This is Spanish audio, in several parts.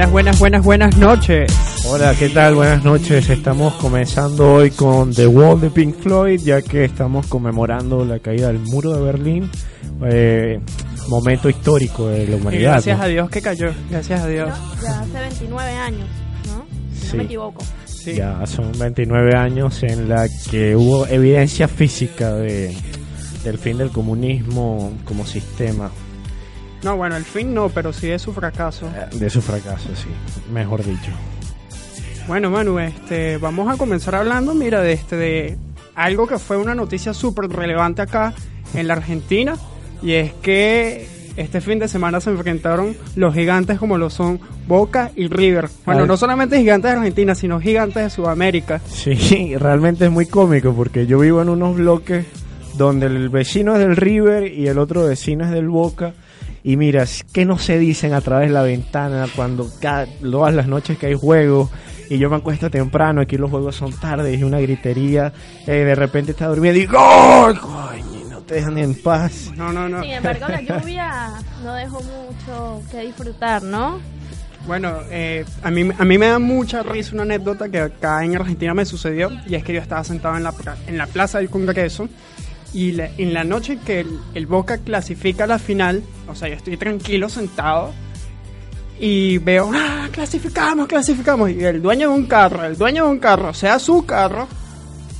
Buenas, buenas, buenas, buenas noches. Hola, ¿qué tal? Buenas noches. Estamos comenzando hoy con The Wall de Pink Floyd, ya que estamos conmemorando la caída del muro de Berlín, eh, momento histórico de la Y humanidad. gracias ¿no? a Dios que cayó. Gracias a Dios. Ya hace 29 años, ¿no? Si Sí. no me equivoco. Sí. Ya son 29 años en la que hubo evidencia física de, del fin del comunismo como sistema, No, bueno, el fin no, pero sí es su fracaso. eh, de su fracaso, sí, mejor dicho. Bueno, Manu, este, vamos a comenzar hablando, mira, de este, de algo que fue una noticia súper relevante acá en la Argentina, y es que este fin de semana se enfrentaron los gigantes como lo son Boca y River. Bueno, Ay. no solamente gigantes de Argentina, sino gigantes de Sudamérica. Sí, realmente es muy cómico porque yo vivo en unos bloques donde el vecino es del River y el otro vecino es del Boca. Y mira, es que no se dicen a través de la ventana cuando cada, todas las noches que hay juegos y yo me acuesto temprano, aquí los juegos son tarde y una gritería, eh, de repente está durmiendo y ¡Gol! Coño, no te dejan en paz. No, no, no. Sin embargo, la lluvia no dejó mucho que disfrutar, ¿no? Bueno, eh, a, mí, a mí me da mucha risa una anécdota que acá en Argentina me sucedió y es que yo estaba sentado en la, en la plaza del Congreso y la- en la noche que el, el Boca clasifica a la final, o sea, yo estoy tranquilo sentado y veo, ah, clasificamos, clasificamos y el dueño de un carro, el dueño de un carro, sea su carro,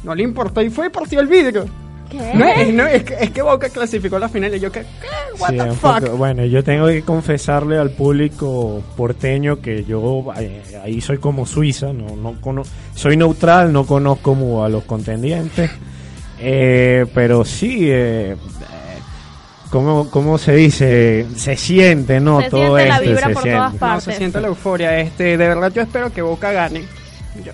no le importó y fue y partió el vidrio. ¿Qué? No, es, no, es que, es que Boca clasificó a la final y yo que, ¿qué? What Sí, the fuck? poco- bueno, yo tengo que confesarle al público porteño que yo eh, ahí soy como Suiza, no, no cono- soy neutral, no conozco como a los contendientes, eh, pero sí, eh, eh, ¿cómo, cómo se dice? Se siente, ¿no? Se Todo siente la esto vibra se por siente. todas No, partes. se siente la euforia. Este, de verdad yo espero que Boca gane. Yo-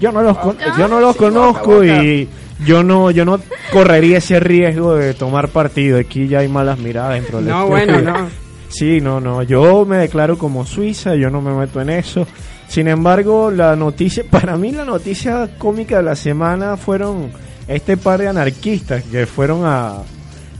Yo no los, con- yo no los Sí, Boca, conozco Boca. y yo no, yo no correría ese riesgo de tomar partido. Aquí ya hay malas miradas dentro del No, bueno, no. Sí, no, no. Yo me declaro como Suiza, yo no me meto en eso. Sin embargo, la noticia, para mí la noticia cómica de la semana fueron este par de anarquistas que fueron a,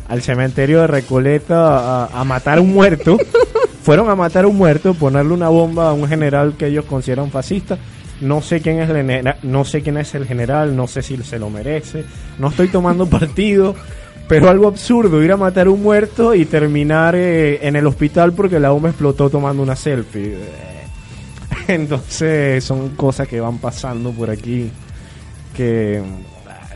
al cementerio de Recoleta a, a matar a un muerto. fueron a matar a un muerto, ponerle una bomba a un general que ellos consideran fascista. No sé quién es el genera- no sé quién es el general, no sé si se lo merece. No estoy tomando partido, pero algo absurdo ir a matar a un muerto y terminar eh, en el hospital porque la bomba explotó tomando una selfie. Entonces son cosas que van pasando por aquí que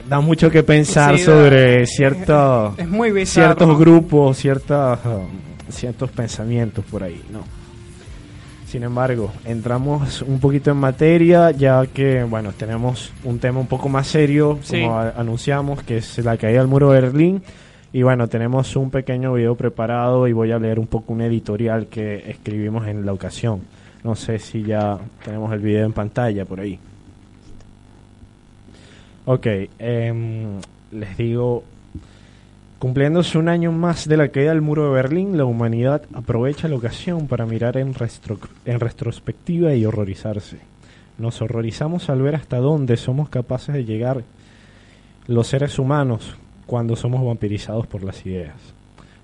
da mucho que pensar Sí, sobre ciertos Es muy bizarro. ciertos grupos, ciertas, um, ciertos pensamientos por ahí, ¿no? Sin embargo, entramos un poquito en materia, ya que, bueno, tenemos un tema un poco más serio, Sí. como a- anunciamos, que es la caída del muro de Berlín. Y bueno, tenemos un pequeño video preparado y voy a leer un poco un editorial que escribimos en la ocasión. No sé si ya tenemos el video en pantalla por ahí. Ok, em, les digo, cumpliéndose un año más de la caída del muro de Berlín, la humanidad aprovecha la ocasión para mirar en, retrospectiva y horrorizarse. Nos horrorizamos al ver hasta dónde somos capaces de llegar los seres humanos cuando somos vampirizados por las ideas.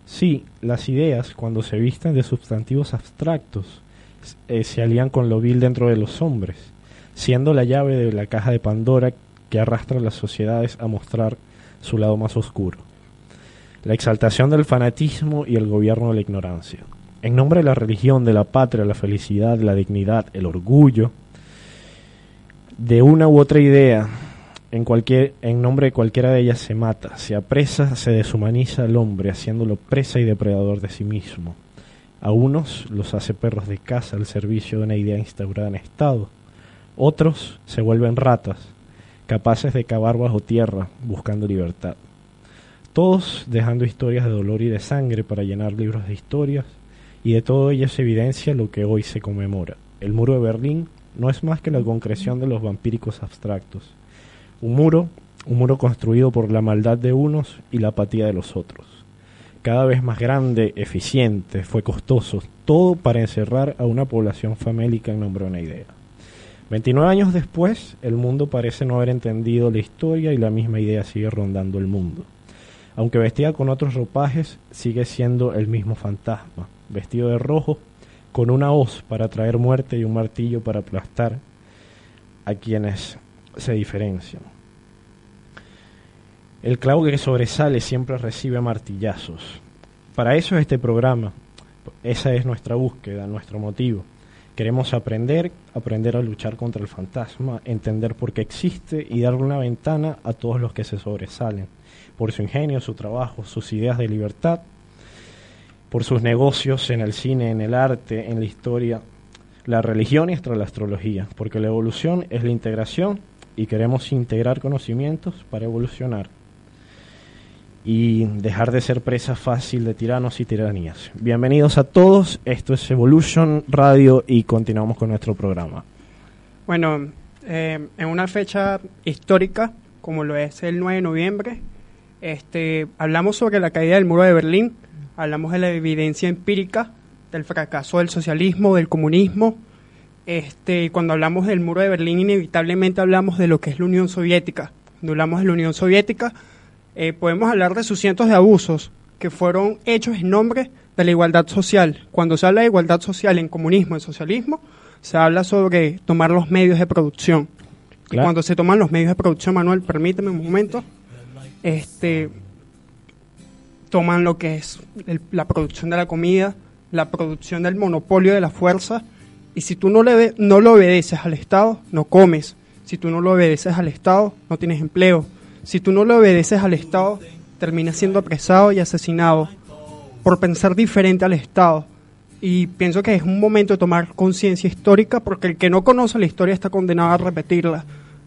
Sí, las ideas, cuando se visten de sustantivos abstractos, eh, se alían con lo vil dentro de los hombres, siendo la llave de la caja de Pandora que arrastra a las sociedades a mostrar su lado más oscuro. La exaltación del fanatismo y el gobierno de la ignorancia. En nombre de la religión, de la patria, la felicidad, la dignidad, el orgullo, de una u otra idea, en, en nombre de cualquiera de ellas se mata, se apresa, se deshumaniza al hombre, haciéndolo presa y depredador de sí mismo. A unos los hace perros de caza al servicio de una idea instaurada en Estado. Otros se vuelven ratas, capaces de cavar bajo tierra buscando libertad. Todos dejando historias de dolor y de sangre para llenar libros de historias, y de todo ello se evidencia lo que hoy se conmemora. El muro de Berlín no es más que la concreción de los vampíricos abstractos. Un muro, un muro construido por la maldad de unos y la apatía de los otros cada vez más grande, eficiente, fue costoso, todo para encerrar a una población famélica en nombre de una idea. 29 años después, el mundo parece no haber entendido la historia y la misma idea sigue rondando el mundo. Aunque vestida con otros ropajes, sigue siendo el mismo fantasma, vestido de rojo, con una hoz para traer muerte y un martillo para aplastar a quienes se diferencian. El clavo que sobresale siempre recibe martillazos. Para eso es este programa. Esa es nuestra búsqueda, nuestro motivo. Queremos aprender, aprender a luchar contra el fantasma, entender por qué existe y darle una ventana a todos los que se sobresalen, por su ingenio, su trabajo, sus ideas de libertad, por sus negocios en el cine, en el arte, en la historia, la religión y hasta la astrología, porque la evolución es la integración y queremos integrar conocimientos para evolucionar y dejar de ser presa fácil de tiranos y tiranías. Bienvenidos a todos, esto es Evolution Radio y continuamos con nuestro programa. Bueno, eh, en una fecha histórica, como lo es el 9 de noviembre, este, hablamos sobre la caída del muro de Berlín, hablamos de la evidencia empírica del fracaso del socialismo, del comunismo. Este, cuando hablamos del muro de Berlín, inevitablemente hablamos de lo que es la Unión Soviética. Cuando hablamos de la Unión Soviética, eh, podemos hablar de sus cientos de abusos que fueron hechos en nombre de la igualdad social. Cuando se habla de igualdad social en comunismo, en socialismo, se habla sobre tomar los medios de producción. Y cuando se toman los medios de producción, Manuel, permíteme un momento, este, toman lo que es el- la producción de la comida, la producción del monopolio de la fuerza, y si tú no, le, no lo obedeces al Estado, no comes. Si tú no lo obedeces al Estado, no tienes empleo. Si tú no le obedeces al Estado, terminas siendo apresado y asesinado por pensar diferente al Estado. Y pienso que es un momento de tomar conciencia histórica porque el que no conoce la historia está condenado a repetirla.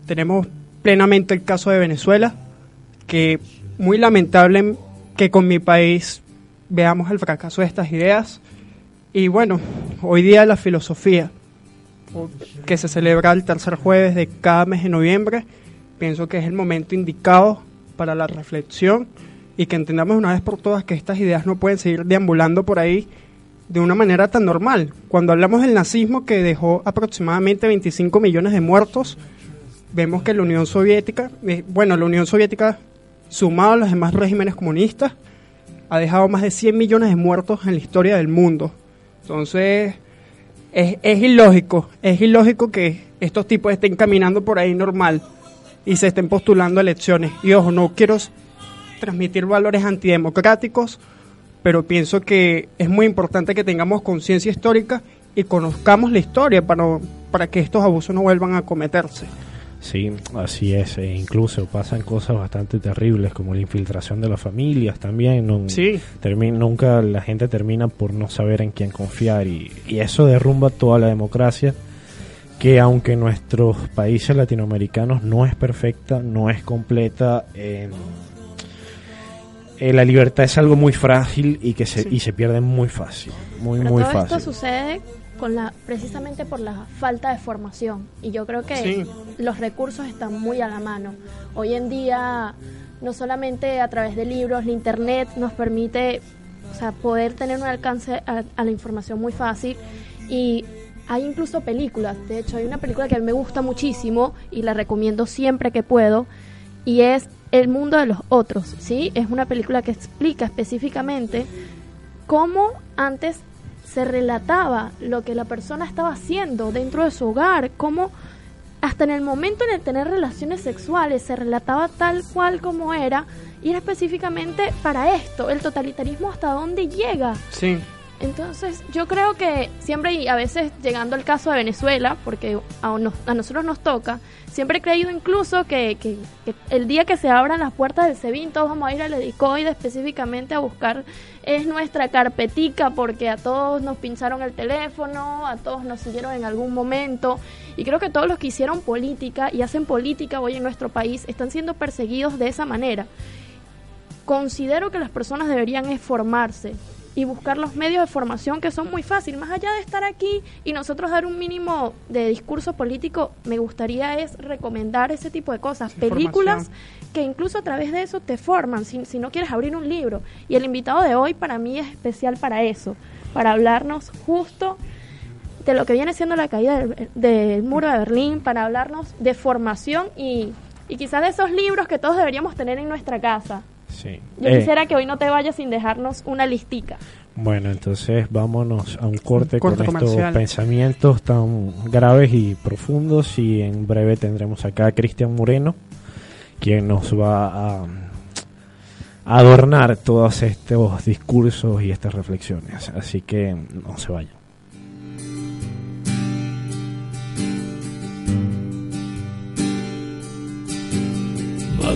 Tenemos plenamente el caso de Venezuela, que muy lamentable que con mi país veamos el fracaso de estas ideas. Y bueno, hoy día la filosofía, que se celebra el tercer jueves de cada mes de noviembre, pienso que es el momento indicado para la reflexión y que entendamos una vez por todas que estas ideas no pueden seguir deambulando por ahí de una manera tan normal. Cuando hablamos del nazismo que dejó aproximadamente 25 millones de muertos, vemos que la Unión Soviética, eh, bueno, la Unión Soviética sumado a los demás regímenes comunistas, ha dejado más de 100 millones de muertos en la historia del mundo. Entonces, es, es ilógico, es ilógico que estos tipos estén caminando por ahí normal y se estén postulando elecciones. Y ojo, no quiero transmitir valores antidemocráticos, pero pienso que es muy importante que tengamos conciencia histórica y conozcamos la historia para, para que estos abusos no vuelvan a cometerse. Sí, así es. E incluso pasan cosas bastante terribles como la infiltración de las familias también. No, Sí. termi- nunca la gente termina por no saber en quién confiar y, y eso derrumba toda la democracia que aunque en nuestros países latinoamericanos no es perfecta, no es completa, eh, eh, la libertad es algo muy frágil y que se, Sí. y se pierde muy fácil, muy Pero muy todo fácil. esto sucede con la, precisamente por la falta de formación. Y yo creo que Sí. los recursos están muy a la mano. Hoy en día, no solamente a través de libros, la internet nos permite o sea, poder tener un alcance a, a la información muy fácil. Y hay incluso películas. De hecho, hay una película que a mí me gusta muchísimo y la recomiendo siempre que puedo. Y es El mundo de los otros, ¿sí? Es una película que explica específicamente cómo antes se relataba lo que la persona estaba haciendo dentro de su hogar, cómo hasta en el momento en el tener relaciones sexuales se relataba tal cual como era y era específicamente para esto, el totalitarismo hasta dónde llega. Sí, Entonces, yo creo que siempre, y a veces llegando al caso de Venezuela, porque a, nos- a nosotros nos toca, siempre he creído incluso que, que- que el día que se abran las puertas del SEBIN, todos vamos a ir al EDICOID específicamente a buscar es nuestra carpetica, porque a todos nos pincharon el teléfono, a todos nos siguieron en algún momento, y creo que todos los que hicieron política y hacen política hoy en nuestro país están siendo perseguidos de esa manera. Considero que las personas deberían formarse y buscar los medios de formación que son muy fáciles. Más allá de estar aquí y nosotros dar un mínimo de discurso político, me gustaría es recomendar ese tipo de cosas. Películas que incluso a través de eso te forman, si, si no quieres abrir un libro. Y el invitado de hoy para mí es especial para eso, para hablarnos justo de lo que viene siendo la caída del, del muro de Berlín, para hablarnos de formación y, y quizás de esos libros que todos deberíamos tener en nuestra casa. Sí. Yo Eh, quisiera que hoy no te vayas sin dejarnos una listica. Bueno, entonces vámonos a un corte, Un corte con comercial. estos pensamientos tan graves y profundos y en breve tendremos acá a Cristian Moreno, quien nos va a, a adornar todos estos discursos y estas reflexiones. Así que no se vayan.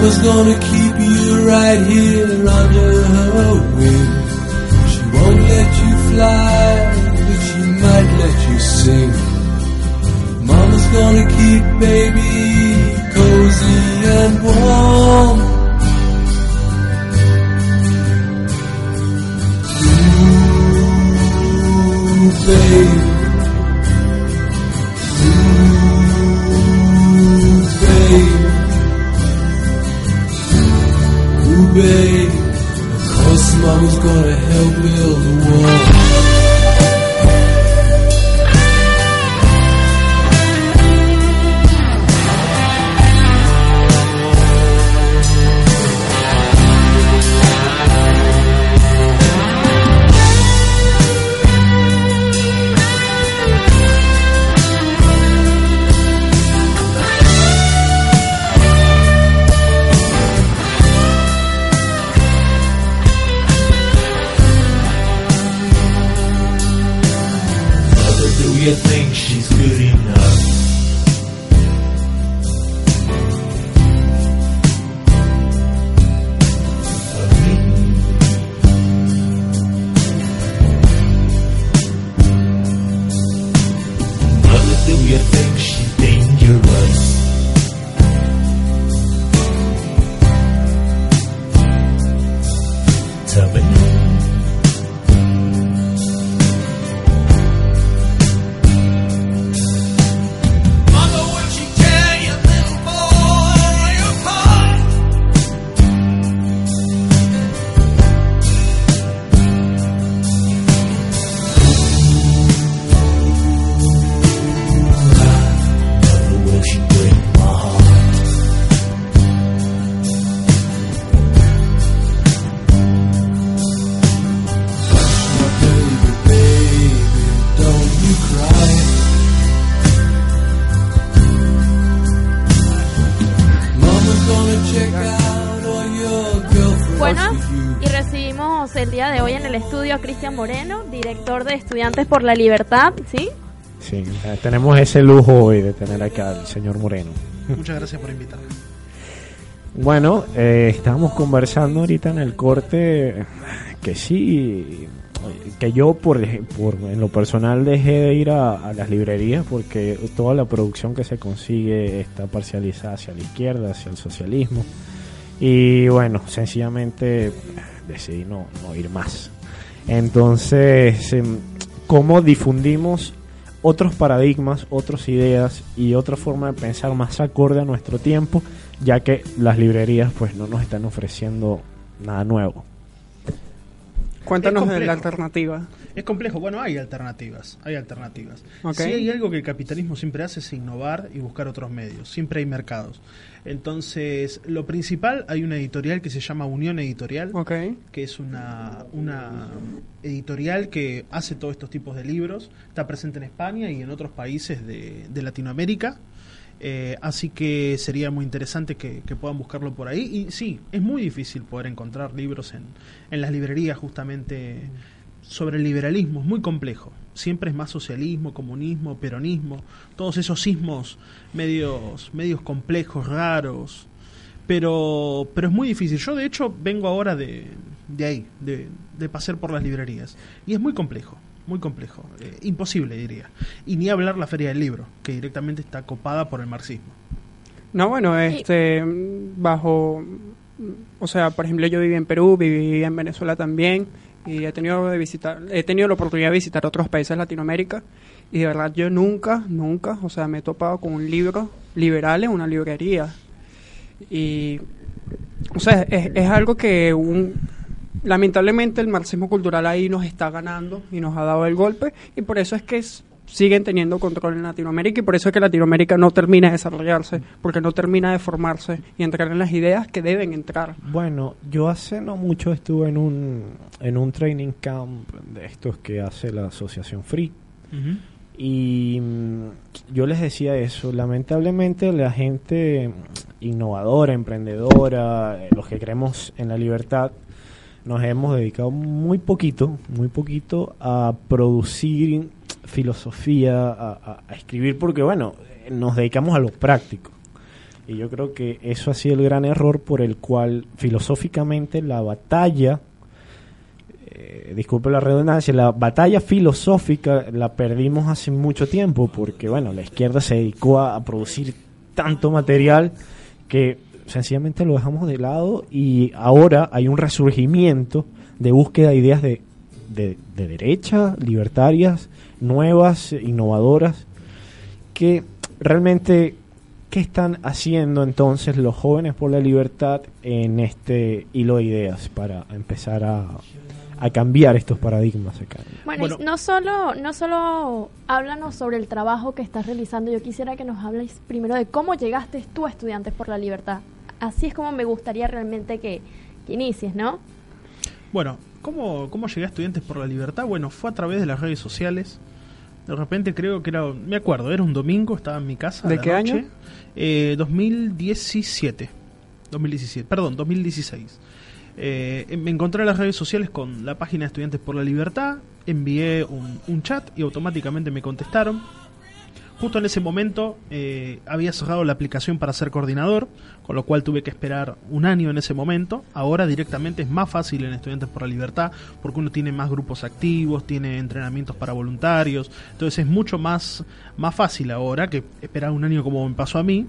Mama's gonna keep you right here under her wing. She won't let you fly, but she might let you sing. Mama's gonna keep baby cozy and warm. Ooh, babe. Gonna help build de Estudiantes por la Libertad, ¿sí? Sí, eh, tenemos ese lujo hoy de tener acá al señor Moreno. Muchas gracias por invitarme. Bueno, eh, estábamos conversando ahorita en el corte que sí, que yo por, por en lo personal dejé de ir a, a, las librerías porque toda la producción que se consigue está parcializada hacia la izquierda, hacia el socialismo. Y bueno, sencillamente decidí no, no ir más. Entonces, em, ¿cómo difundimos otros paradigmas, otras ideas y otra forma de pensar más acorde a nuestro tiempo, ya que las librerías pues no nos están ofreciendo nada nuevo. Cuéntanos de la alternativa. Es complejo. Bueno, hay alternativas. Hay alternativas. Okay. Si hay algo que el capitalismo siempre hace es innovar y buscar otros medios. Siempre hay mercados. Entonces, lo principal, hay una editorial que se llama Unión Editorial, okay. que es una, una editorial que hace todos estos tipos de libros. Está presente en España y en otros países de, de Latinoamérica. Eh, así que sería muy interesante que, que, puedan buscarlo por ahí. Y sí, es muy difícil poder encontrar libros en, en las librerías justamente sobre el liberalismo. Es muy complejo. Siempre es más socialismo, comunismo, peronismo, todos esos sismos medios, medios complejos, raros. Pero, pero es muy difícil. Yo de hecho vengo ahora de, de ahí, de, de pasear por las librerías. Y es muy complejo muy complejo, eh, imposible diría. Y ni hablar la Feria del Libro, que directamente está copada por el marxismo. No, bueno, este, bajo, o sea, por ejemplo, yo viví en Perú, viví en Venezuela también, y he tenido, de visitar, he tenido la oportunidad de visitar otros países de Latinoamérica, y de verdad yo nunca, nunca, o sea, me he topado con un libro liberal en una librería. Y, o sea, es, es algo que un lamentablemente el marxismo cultural ahí nos está ganando y nos ha dado el golpe y por eso es que es, siguen teniendo control en Latinoamérica y por eso es que Latinoamérica no termina de desarrollarse porque no termina de formarse y entrar en las ideas que deben entrar. Bueno, yo hace no mucho estuve en un en un training camp de estos que hace la Asociación Free. Uh -huh. Y mm, yo les decía eso, lamentablemente la gente innovadora, emprendedora, los que creemos en la libertad, nos hemos dedicado muy poquito, muy poquito a producir filosofía, a, escribir, porque bueno, nos dedicamos a lo práctico. Y yo creo que eso ha sido el gran error por el cual filosóficamente la batalla, eh, disculpe la redundancia, la batalla filosófica la perdimos hace mucho tiempo, porque bueno, la izquierda se dedicó a producir tanto material que sencillamente lo dejamos de lado y ahora hay un resurgimiento de búsqueda de ideas de, de, de derecha, libertarias, nuevas, innovadoras, que realmente, ¿qué están haciendo entonces los jóvenes por la libertad en este hilo de ideas para empezar a, a cambiar estos paradigmas acá? Bueno, bueno, no solo no solo háblanos sobre el trabajo que estás realizando, yo quisiera que nos hables primero de cómo llegaste tú a Estudiantes por la Libertad así es como me gustaría realmente que, que inicies, ¿no? Bueno, ¿cómo, ¿cómo llegué a Estudiantes por la Libertad? Bueno, fue a través de las redes sociales. De repente creo que era, me acuerdo, era un domingo, estaba en mi casa. ¿De qué noche, año? Eh, 2017. 2017, perdón, 2016. Eh, me encontré en las redes sociales con la página de Estudiantes por la Libertad, envié un, un chat y automáticamente me contestaron justo en ese momento eh, había cerrado la aplicación para ser coordinador, con lo cual tuve que esperar un año en ese momento. Ahora directamente es más fácil en Estudiantes por la Libertad, porque uno tiene más grupos activos, tiene entrenamientos para voluntarios, entonces es mucho más, más fácil ahora que esperar un año como me pasó a mí.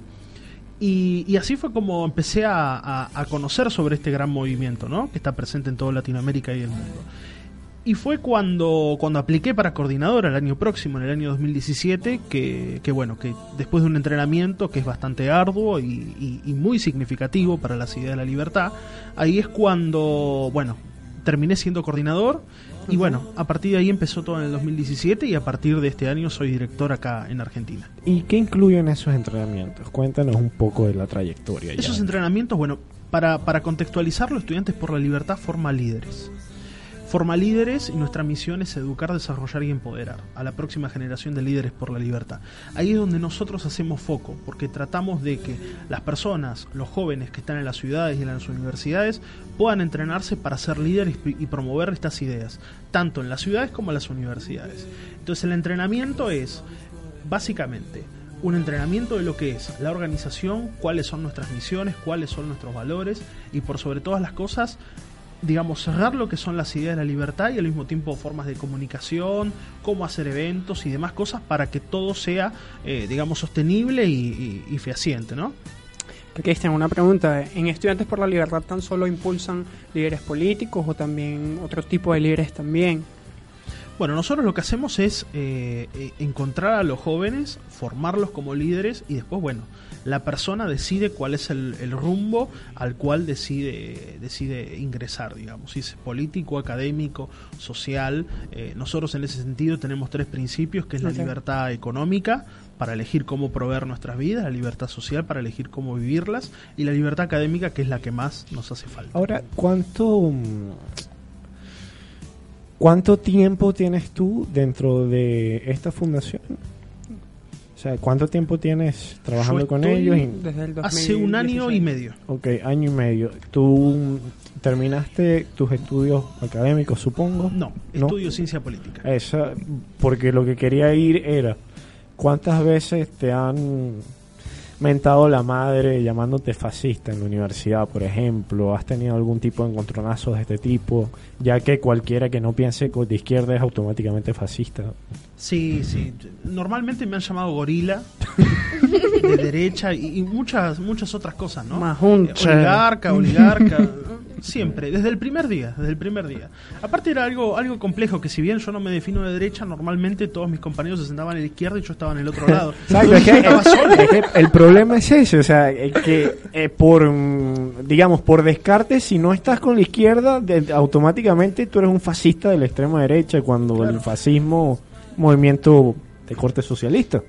Y, y así fue como empecé a, a, conocer sobre este gran movimiento, ¿no? Que está presente en toda Latinoamérica y el mundo. Y fue cuando, cuando apliqué para coordinador el año próximo, en el año 2017, que, que bueno, que después de un entrenamiento que es bastante arduo y, y, y, muy significativo para la ciudad de la libertad, ahí es cuando, bueno, terminé siendo coordinador y bueno, a partir de ahí empezó todo en el 2017 y a partir de este año soy director acá en Argentina. ¿Y qué incluyen esos entrenamientos? Cuéntanos un poco de la trayectoria. Esos ya. entrenamientos, bueno, para, para contextualizarlo, Estudiantes por la Libertad forma líderes forma líderes y nuestra misión es educar, desarrollar y empoderar a la próxima generación de líderes por la libertad. Ahí es donde nosotros hacemos foco, porque tratamos de que las personas, los jóvenes que están en las ciudades y en las universidades, puedan entrenarse para ser líderes y promover estas ideas, tanto en las ciudades como en las universidades. Entonces el entrenamiento es básicamente un entrenamiento de lo que es la organización, cuáles son nuestras misiones, cuáles son nuestros valores y por sobre todas las cosas, digamos, cerrar lo que son las ideas de la libertad y al mismo tiempo formas de comunicación, cómo hacer eventos y demás cosas para que todo sea, eh, digamos, sostenible y, y, y fehaciente, ¿no? Cristian, una pregunta. ¿En Estudiantes por la Libertad tan solo impulsan líderes políticos o también otro tipo de líderes también? Bueno, nosotros lo que hacemos es eh, eh, encontrar a los jóvenes, formarlos como líderes y después, bueno, la persona decide cuál es el, el rumbo al cual decide, decide ingresar, digamos, si es político, académico, social. Eh, nosotros en ese sentido tenemos tres principios, que es la libertad económica, para elegir cómo proveer nuestras vidas, la libertad social para elegir cómo vivirlas y la libertad académica que es la que más nos hace falta. Ahora, ¿cuánto, ¿cuánto tiempo tienes tú dentro de esta fundación? O sea, ¿cuánto tiempo tienes trabajando Yo con ellos? Y- Desde el Hace un año 2016. y medio. ok, año y medio. ¿Tú terminaste tus estudios académicos, supongo? No, ¿No? estudio ciencia política. Esa, porque lo que quería ir era, ¿cuántas veces te han mentado la madre llamándote fascista en la universidad, por ejemplo? ¿Has tenido algún tipo de encontronazos de este tipo? Ya que cualquiera que no piense de izquierda es automáticamente fascista. Sí, sí. Normalmente me han llamado gorila, de derecha y, y muchas muchas otras cosas, ¿no? Majunche. Eh, Oligarca, oligarca. Siempre, desde el primer día, desde el primer día. Aparte era algo algo complejo, que si bien yo no me defino de derecha, normalmente todos mis compañeros se sentaban en la izquierda y yo estaba en el otro lado. Exacto, es que, Estaba solo. es que el problema es ese, o sea, es que eh, por, mm, digamos, por descarte, si no estás con la izquierda, de- automáticamente tú eres un fascista de la extrema derecha, cuando el fascismo, movimiento de corte socialista.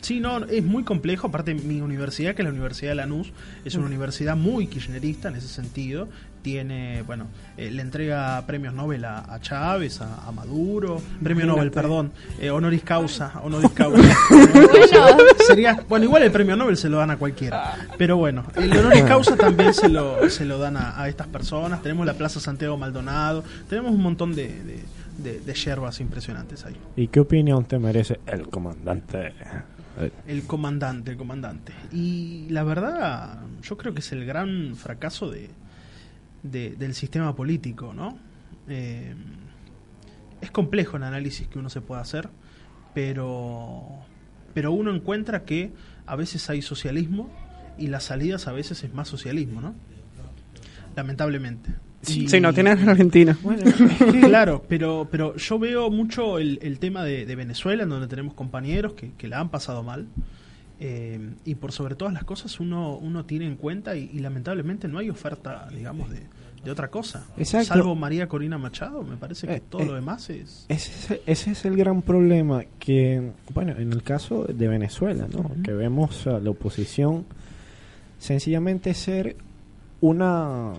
Sí, no, es muy complejo. Aparte, mi universidad, que es la Universidad de Lanús, es una universidad muy kirchnerista en ese sentido. Tiene, bueno, eh, le entrega premios Nobel a, a Chávez, a, a Maduro, premio Nobel, perdón, eh, honoris causa, honoris causa. Sería, bueno, igual el premio Nobel se lo dan a cualquiera. Pero bueno, el honoris causa también se lo, se lo dan a, a estas personas. Tenemos la Plaza Santiago Maldonado, tenemos un montón de, de, de- de yerbas impresionantes ahí. ¿Y qué opinión te merece el comandante? El comandante, el comandante. Y la verdad, yo creo que es el gran fracaso de, de- del sistema político, ¿no? Eh, es complejo el análisis que uno se puede hacer, pero, pero uno encuentra que a veces hay socialismo y las salidas a veces es más socialismo, ¿no? Lamentablemente. Y- Si no tienes Argentina. Claro, pero, pero yo veo mucho el, el tema de, de Venezuela, en donde tenemos compañeros que, que la han pasado mal. eh, y por sobre todas las cosas uno, uno tiene en cuenta y, y lamentablemente no hay oferta, digamos, de, de otra cosa. Exacto. Salvo María Corina Machado, me parece que Eh, todo eh, lo demás es... Ese, es- ese es el gran problema que, bueno, en el caso de Venezuela, ¿no? Que vemos a la oposición sencillamente ser una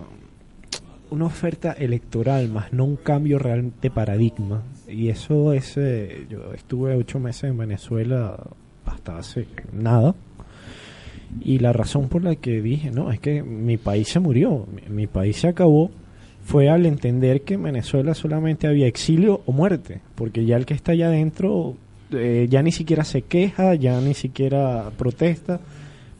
una oferta electoral más no un cambio real de paradigma. Y eso es eh, yo estuve ocho meses en Venezuela hasta hace nada. Y la razón por la que dije no es que mi país se murió mi, mi país se acabó fue al entender que en Venezuela solamente había exilio o muerte porque ya el que está allá adentro eh, ya ni siquiera se queja ya ni siquiera protesta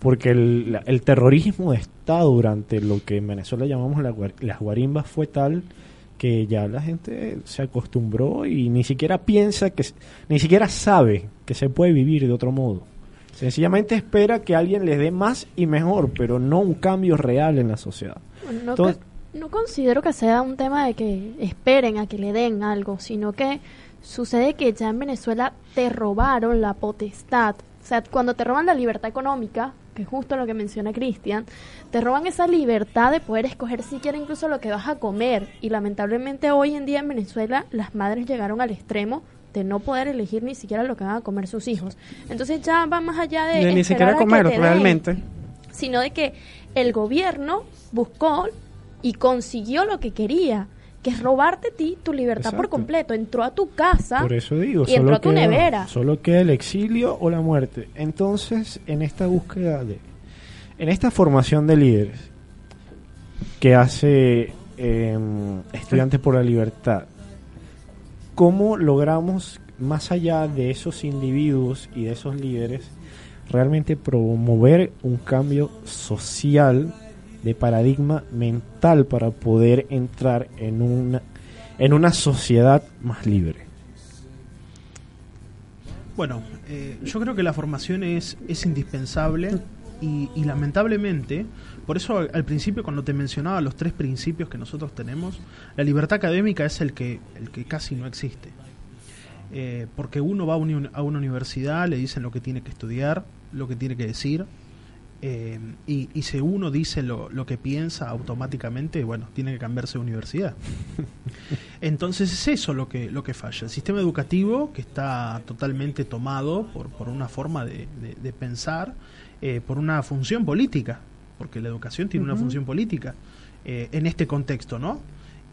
porque el, el terrorismo de Estado durante lo que en Venezuela llamamos la las guarimbas fue tal que ya la gente se acostumbró y ni siquiera piensa que ni siquiera sabe que se puede vivir de otro modo. Sencillamente espera que alguien les dé más y mejor, pero no un cambio real en la sociedad. No, que- no considero que sea un tema de que esperen a que le den algo, sino que sucede que ya en Venezuela te robaron la potestad. O sea, cuando te roban la libertad económica, que es justo lo que menciona Cristian, te roban esa libertad de poder escoger siquiera incluso lo que vas a comer. Y lamentablemente hoy en día en Venezuela las madres llegaron al extremo de no poder elegir ni siquiera lo que van a comer sus hijos. Entonces ya va más allá de... De ni siquiera comer den realmente. sino de que el gobierno buscó y consiguió lo que quería. Que es robarte a ti tu libertad por completo. Entró a tu casa Por eso digo, y entró a tu queda, nevera. solo queda el exilio o la muerte. Entonces, en esta búsqueda de, en esta formación de líderes que hace eh, Estudiantes por la Libertad, ¿cómo logramos, más allá de esos individuos y de esos líderes, realmente promover un cambio social de paradigma mental para poder entrar en una, en una sociedad más libre? Bueno, eh, yo creo que la formación es, es indispensable y, lamentablemente, por eso al, principio cuando te mencionaba los tres principios que nosotros tenemos, la libertad académica es el que, el que casi no existe. Eh, porque uno va a, uni- a una universidad, le dicen lo que tiene que estudiar, lo que tiene que decir, eh, y, y si uno dice lo, lo que piensa automáticamente, bueno, tiene que cambiarse de universidad. Entonces es eso lo que, lo que falla. El sistema educativo que está totalmente tomado por, por una forma de, de- de pensar, eh, por una función política, porque la educación tiene una función política eh, en este contexto, ¿no?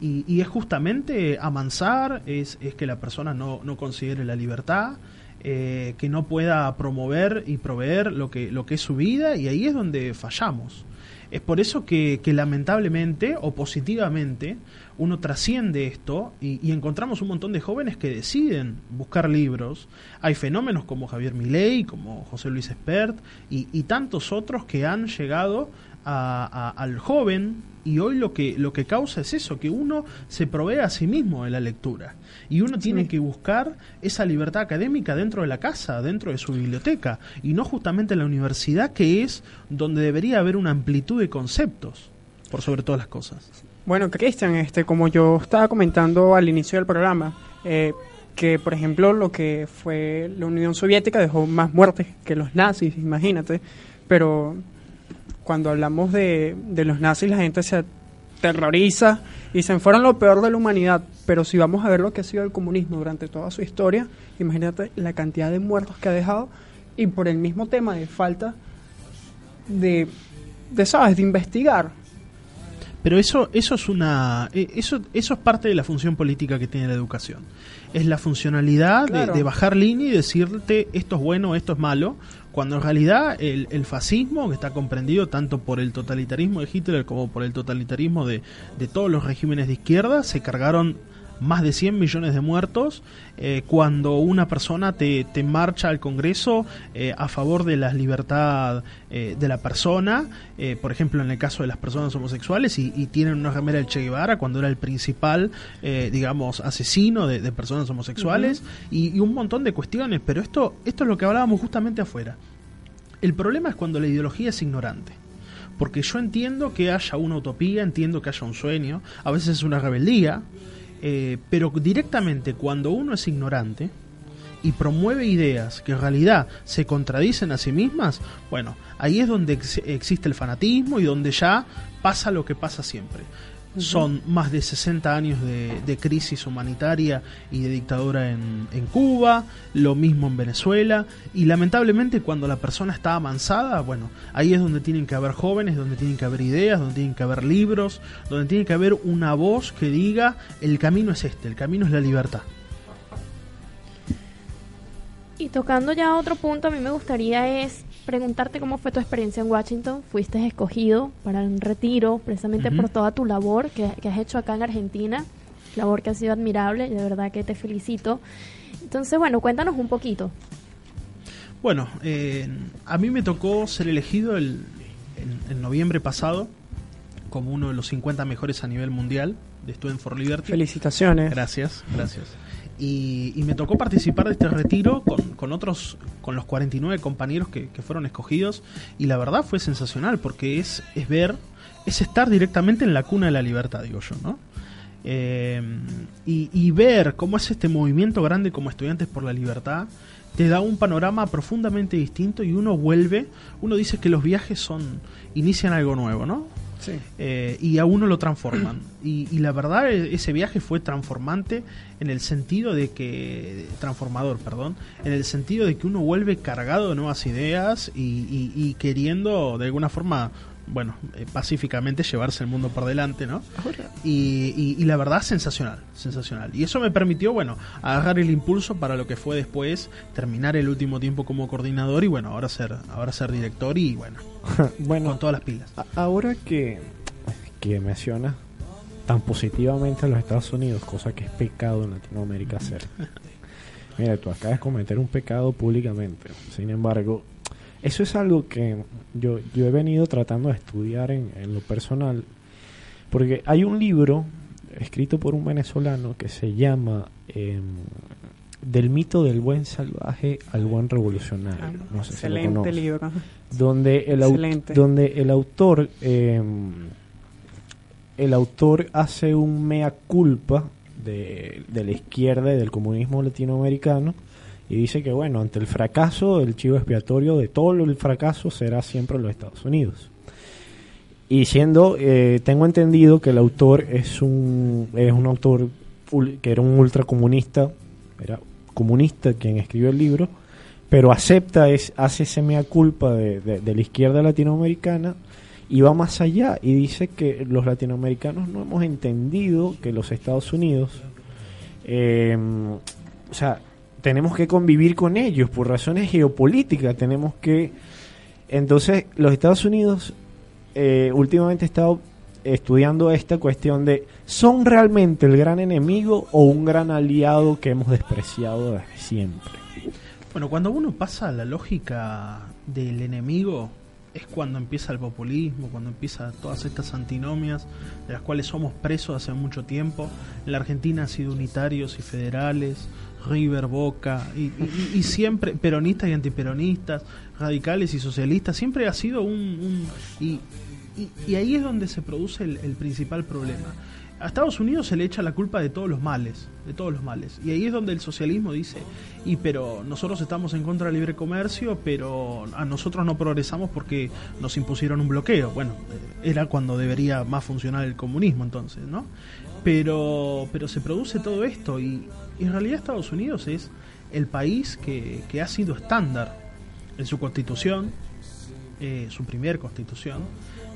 Y, y es justamente amansar, es, es que la persona no, no considere la libertad, eh, que no pueda promover y proveer lo que, lo que es su vida, y ahí es donde fallamos. Es por eso que, lamentablemente o positivamente uno trasciende esto y, encontramos un montón de jóvenes que deciden buscar libros. Hay fenómenos como Javier Milei, como José Luis Espert y tantos otros que han llegado a- a- al joven y hoy lo que, lo que causa es eso, que uno se provee a sí mismo de la lectura y uno tiene que buscar esa libertad académica dentro de la casa, dentro de su biblioteca y no justamente en la universidad que es donde debería haber una amplitud de conceptos por sobre todas las cosas. Bueno, Cristian, este, como yo estaba comentando al inicio del programa, eh, que por ejemplo lo que fue la Unión Soviética dejó más muertes que los nazis, imagínate, pero cuando hablamos de, de los nazis la gente se aterroriza y se fueron lo peor de la humanidad, pero si vamos a ver lo que ha sido el comunismo durante toda su historia, imagínate la cantidad de muertos que ha dejado y por el mismo tema de falta de, de ¿sabes?, de investigar. Pero eso, eso es una, eh, eso, eso es parte de la función política que tiene la educación. Es la funcionalidad de- de, bajar línea y decirte esto es bueno, esto es malo, cuando en realidad el, el fascismo, que está comprendido tanto por el totalitarismo de Hitler como por el totalitarismo de, de todos los regímenes de izquierda, se cargaron más de 100 millones de muertos eh, cuando una persona te, te marcha al Congreso eh, a favor de la libertad eh, de la persona, eh, por ejemplo en el caso de las personas homosexuales, y, y tienen una remera del Che Guevara cuando era el principal, eh, digamos, asesino de, de personas homosexuales, y, y un montón de cuestiones, pero esto, esto es lo que hablábamos justamente afuera. El problema es cuando la ideología es ignorante. Porque yo entiendo que haya una utopía, entiendo que haya un sueño, a veces es una rebeldía, eh, pero directamente cuando uno es ignorante y promueve ideas que en realidad se contradicen a sí mismas, bueno, ahí es donde ex- existe el fanatismo y donde ya pasa lo que pasa siempre. Son más de 60 años de, de crisis humanitaria y de dictadura en, en Cuba, lo mismo en Venezuela, y lamentablemente cuando la persona está amansada, bueno, ahí es donde tienen que haber jóvenes, donde tienen que haber ideas, donde tienen que haber libros, donde tiene que haber una voz que diga el camino es este, el camino es la libertad. Y tocando ya otro punto, a mí me gustaría es preguntarte cómo fue tu experiencia en Washington. Fuiste escogido para un retiro precisamente por toda tu labor que, que has hecho acá en Argentina, labor que ha sido admirable y de verdad que te felicito. Entonces, bueno, cuéntanos un poquito. Bueno, eh, a mí me tocó ser elegido el, en, en noviembre pasado como uno de los 50 mejores a nivel mundial de Student for Liberty. Felicitaciones. Gracias, gracias. Y, y me tocó participar de este retiro con, con otros, con los 49 compañeros que, fueron escogidos. Y la verdad fue sensacional porque es, es ver, es estar directamente en la cuna de la libertad, digo yo, ¿no? Eh, y, y ver cómo es este movimiento grande como Estudiantes por la Libertad te da un panorama profundamente distinto y uno vuelve, uno dice que los viajes son inician algo nuevo, ¿no? Eh, y a uno lo transforman. Y, y la verdad, e- ese viaje fue transformante en el sentido de que. transformador, perdón. En el sentido de que uno vuelve cargado de nuevas ideas y- y queriendo, de alguna forma, bueno, eh, pacíficamente llevarse el mundo por delante, ¿no? Y, y- y la verdad, sensacional, sensacional. Y eso me permitió, bueno, agarrar el impulso para lo que fue después, terminar el último tiempo como coordinador y, bueno, ahora ser, ahora ser director y, bueno, bueno, con todas las pilas. ahora que, que mencionas tan positivamente a los Estados Unidos, cosa que es pecado en Latinoamérica hacer. Mira, tú acabas de cometer un pecado públicamente. Sin embargo, eso es algo que yo, yo he venido tratando de estudiar en, en lo personal, porque hay un libro escrito por un venezolano que se llama em, Del mito del buen salvaje al buen revolucionario. Ah, no sé si lo libro. donde el, Excelente. donde el autor eh, el autor hace un mea culpa de, de la izquierda y del comunismo latinoamericano y dice que bueno ante el fracaso el chivo expiatorio de todo el fracaso será siempre los Estados Unidos. Y siendo eh, tengo entendido que el autor es un es un autor que era un ultracomunista era comunista quien escribió el libro pero acepta, es, hace ese mea culpa de la izquierda latinoamericana y va más allá y dice que los latinoamericanos no hemos entendido que los Estados Unidos, eh, o sea, tenemos que convivir con ellos por razones geopolíticas, tenemos que... Entonces, los Estados Unidos eh, últimamente he estado estudiando esta cuestión de, ¿son realmente el gran enemigo o un gran aliado que hemos despreciado siempre? Bueno, cuando uno pasa a la lógica del enemigo, es cuando empieza el populismo, cuando empieza todas estas antinomias de las cuales somos presos hace mucho tiempo. En la Argentina han sido unitarios y federales, River, Boca, y, siempre peronistas y antiperonistas, radicales y socialistas, siempre ha sido un... un- y, y- ahí es donde se produce el, el principal problema. A Estados Unidos se le echa la culpa de todos los males, de todos los males. Y ahí es donde el socialismo dice, y pero nosotros estamos en contra del libre comercio, pero a nosotros no progresamos porque nos impusieron un bloqueo. Bueno, era cuando debería más funcionar el comunismo entonces, ¿no? Pero, pero se produce todo esto y, en realidad Estados Unidos es el país que, que ha sido estándar en su constitución, eh, su primer constitución,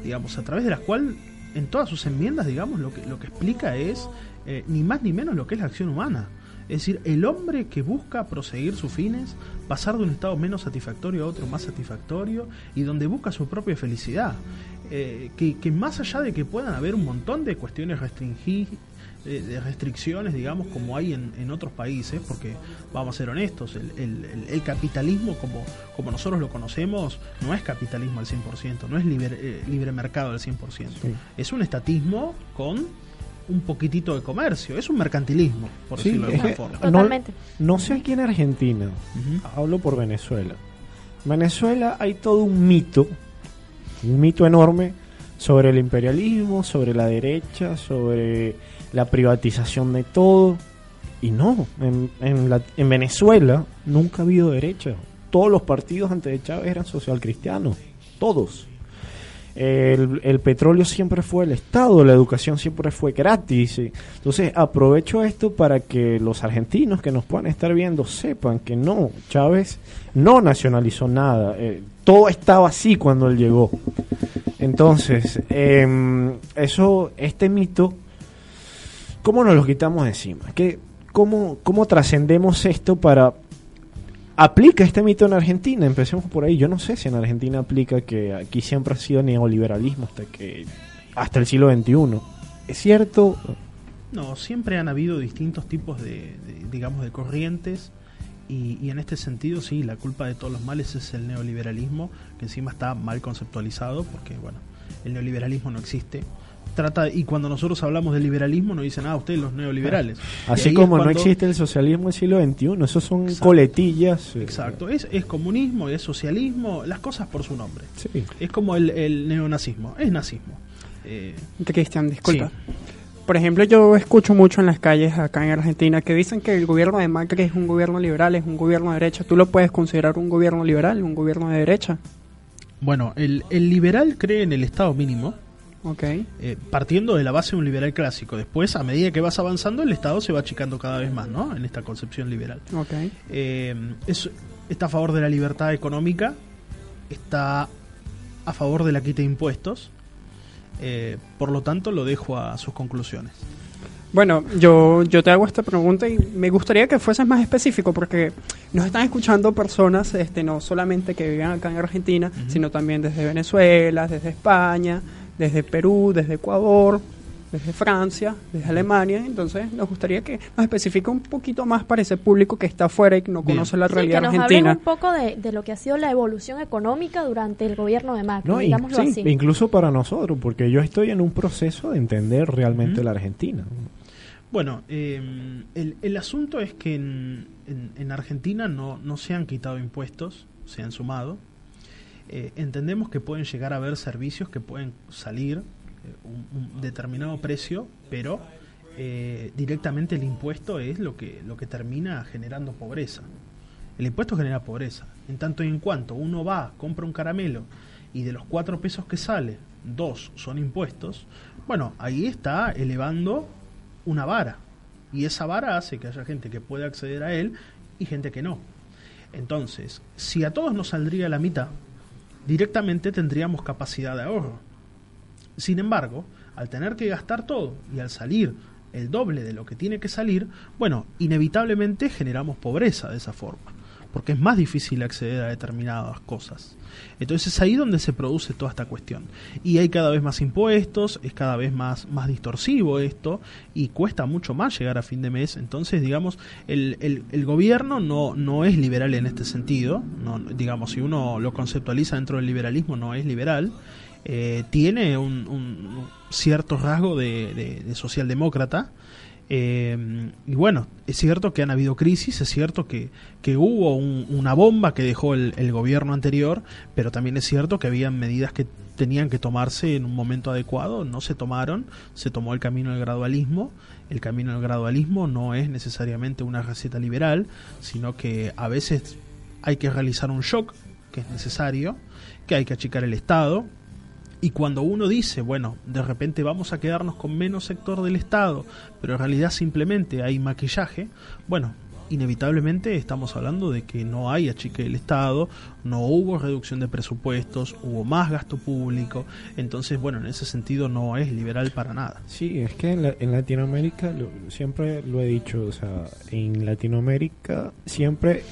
digamos, a través de la cual en todas sus enmiendas, digamos, lo que, lo que explica es eh, ni más ni menos lo que es la acción humana. Es decir, el hombre que busca proseguir sus fines, pasar de un estado menos satisfactorio a otro más satisfactorio y donde busca su propia felicidad. Eh, que, que más allá de que puedan haber un montón de cuestiones restringidas, de restricciones, digamos, como hay en, en otros países, porque vamos a ser honestos, el, el- el- el capitalismo como, como nosotros lo conocemos no es capitalismo al 100%, no es libre, eh, libre mercado al 100%, es un estatismo con un poquitito de comercio, es un mercantilismo, por Sí, decirlo de alguna que- forma. no- Totalmente. No sé aquí en Argentina, hablo por Venezuela. Venezuela hay todo un mito, un mito enorme sobre el imperialismo, sobre la derecha, sobre la privatización de todo. Y no, en, en, la- en Venezuela nunca ha habido derecha. Todos los partidos antes de Chávez eran social cristianos, todos. El, el petróleo siempre fue el Estado, la educación siempre fue gratis. y- Entonces aprovecho esto para que los argentinos que nos puedan estar viendo sepan que no, Chávez no nacionalizó nada. eh, todo estaba así cuando él llegó. Entonces, em, eso, este mito, ¿cómo nos lo quitamos encima? ¿Qué, cómo, ¿Cómo trascendemos esto para ¿Aplica este mito en Argentina? Empecemos por ahí. Yo no sé si en Argentina aplica que aquí siempre ha sido neoliberalismo hasta que hasta el siglo XXI. ¿Es cierto? No, siempre han habido distintos tipos de, digamos, de corrientes y, y en este sentido sí, la culpa de todos los males es el neoliberalismo, que encima está mal conceptualizado porque, bueno, el neoliberalismo no existe. Trata, y cuando nosotros hablamos de liberalismo nos dicen, ah, ustedes los neoliberales. Así como no existe el socialismo del siglo XXI, esos son Exacto. coletillas. eh, Exacto, es, es comunismo, es socialismo, las cosas por su nombre. Sí. Es como el, el neonazismo, es nazismo. Eh, Cristian, disculpa. Sí. Por ejemplo, yo escucho mucho en las calles acá en Argentina que dicen que el gobierno de Macri es un gobierno liberal, es un gobierno de derecha. ¿Tú lo puedes considerar un gobierno liberal, un gobierno de derecha? bueno, el, el liberal cree en el Estado mínimo, Ok. eh, partiendo de la base de un liberal clásico. Después, a medida que vas avanzando, el Estado se va achicando cada vez más, ¿no? En esta concepción liberal. Ok. Eh, es- está a favor de la libertad económica, está a favor de la quita de impuestos. Eh, por lo tanto, lo dejo a sus conclusiones. Bueno, yo, yo te hago esta pregunta y me gustaría que fueses más específico porque nos están escuchando personas, este, no solamente que viven acá en Argentina, sino también desde Venezuela, desde España, desde Perú, desde Ecuador, desde Francia, desde Alemania. Entonces, nos gustaría que nos especifique un poquito más para ese público que está afuera y que no Bien. conoce la Sí, realidad que nos argentina. un poco de, de lo que ha sido la evolución económica durante el gobierno de Macri, No, y- digámoslo sí, así. incluso para nosotros, porque yo estoy en un proceso de entender realmente la Argentina. Bueno, eh, el, el asunto es que en, en- en Argentina no, no se han quitado impuestos, se han sumado. Eh, entendemos que pueden llegar a haber servicios que pueden salir eh, un, determinado precio, pero eh, directamente el impuesto es lo que, lo que termina generando pobreza. El impuesto genera pobreza. En tanto y en cuanto uno va, compra un caramelo y de los cuatro pesos que sale, dos son impuestos, bueno, ahí está elevando una vara. Y esa vara hace que haya gente que pueda acceder a él y gente que no. Entonces, si a todos nos saldría la mitad, directamente tendríamos capacidad de ahorro. Sin embargo, al tener que gastar todo y al salir el doble de lo que tiene que salir, bueno, inevitablemente generamos pobreza de esa forma, porque es más difícil acceder a determinadas cosas. Entonces es ahí donde se produce toda esta cuestión. Y hay cada vez más impuestos, es cada vez más, más distorsivo esto, y cuesta mucho más llegar a fin de mes. Entonces, digamos, el, el, el gobierno no, no es liberal en este sentido, digamos, si uno lo conceptualiza dentro del liberalismo, no es liberal eh, tiene un, un cierto rasgo de socialdemócrata. Eh, y bueno, es cierto que han habido crisis, es cierto que, que hubo un- una bomba que dejó el, el gobierno anterior, pero también es cierto que habían medidas que tenían que tomarse en un momento adecuado, no se tomaron, se tomó el camino del gradualismo. El camino del gradualismo no es necesariamente una receta liberal, sino que a veces hay que realizar un shock, que es necesario, que hay que achicar el Estado, y cuando uno dice, bueno, de repente vamos a quedarnos con menos sector del Estado, pero en realidad simplemente hay maquillaje, bueno, inevitablemente estamos hablando de que no hay achique del Estado, no hubo reducción de presupuestos, hubo más gasto público, entonces, bueno, en ese sentido no es liberal para nada. Sí, es que en, la- en Latinoamérica, siempre lo he dicho, o sea, en Latinoamérica siempre,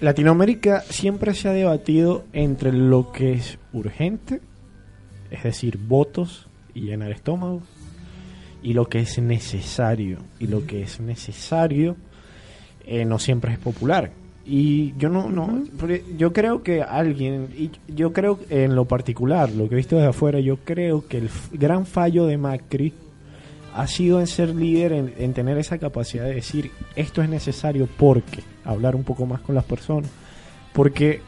Latinoamérica siempre se ha debatido entre lo que es urgente, es decir, votos y llenar estómagos, y lo que es necesario. Y lo que es necesario eh, no siempre es popular. Y yo no, no, yo creo que alguien, y yo creo en lo particular, lo que he visto desde afuera, yo creo que el gran fallo de Macri ha sido en ser líder, en, en tener esa capacidad de decir esto es necesario porque, hablar un poco más con las personas, porque